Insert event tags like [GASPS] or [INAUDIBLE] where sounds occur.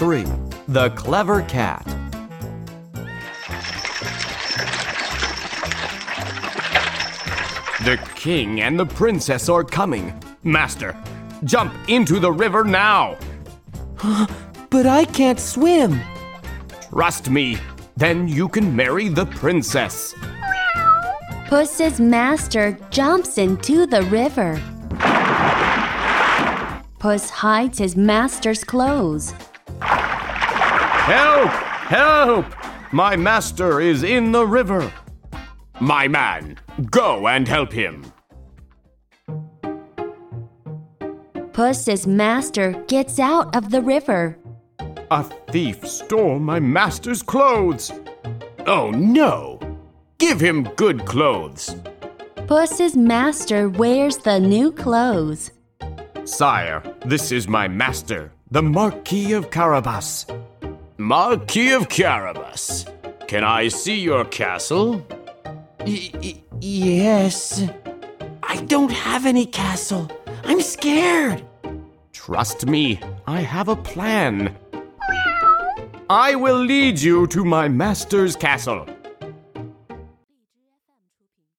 3 The Clever Cat. The king and the princess are coming. Master, jump into the river now. [GASPS] But I can't swim. Trust me, then you can marry the princess. Puss's master jumps into the river. Puss hides his master's clothes. Help! Help! My master is in the river. My man, go and help him. Puss's master gets out of the river. A thief stole my master's clothes. Oh no! Give him good clothes. Puss's master wears the new clothes. Sire, this is my master, the Marquis of Carabas. Marquis of Carabas, can I see your castle? Y- y- yes. I don't have any castle. I'm scared. Trust me, I have a plan. I will lead you to my master's castle.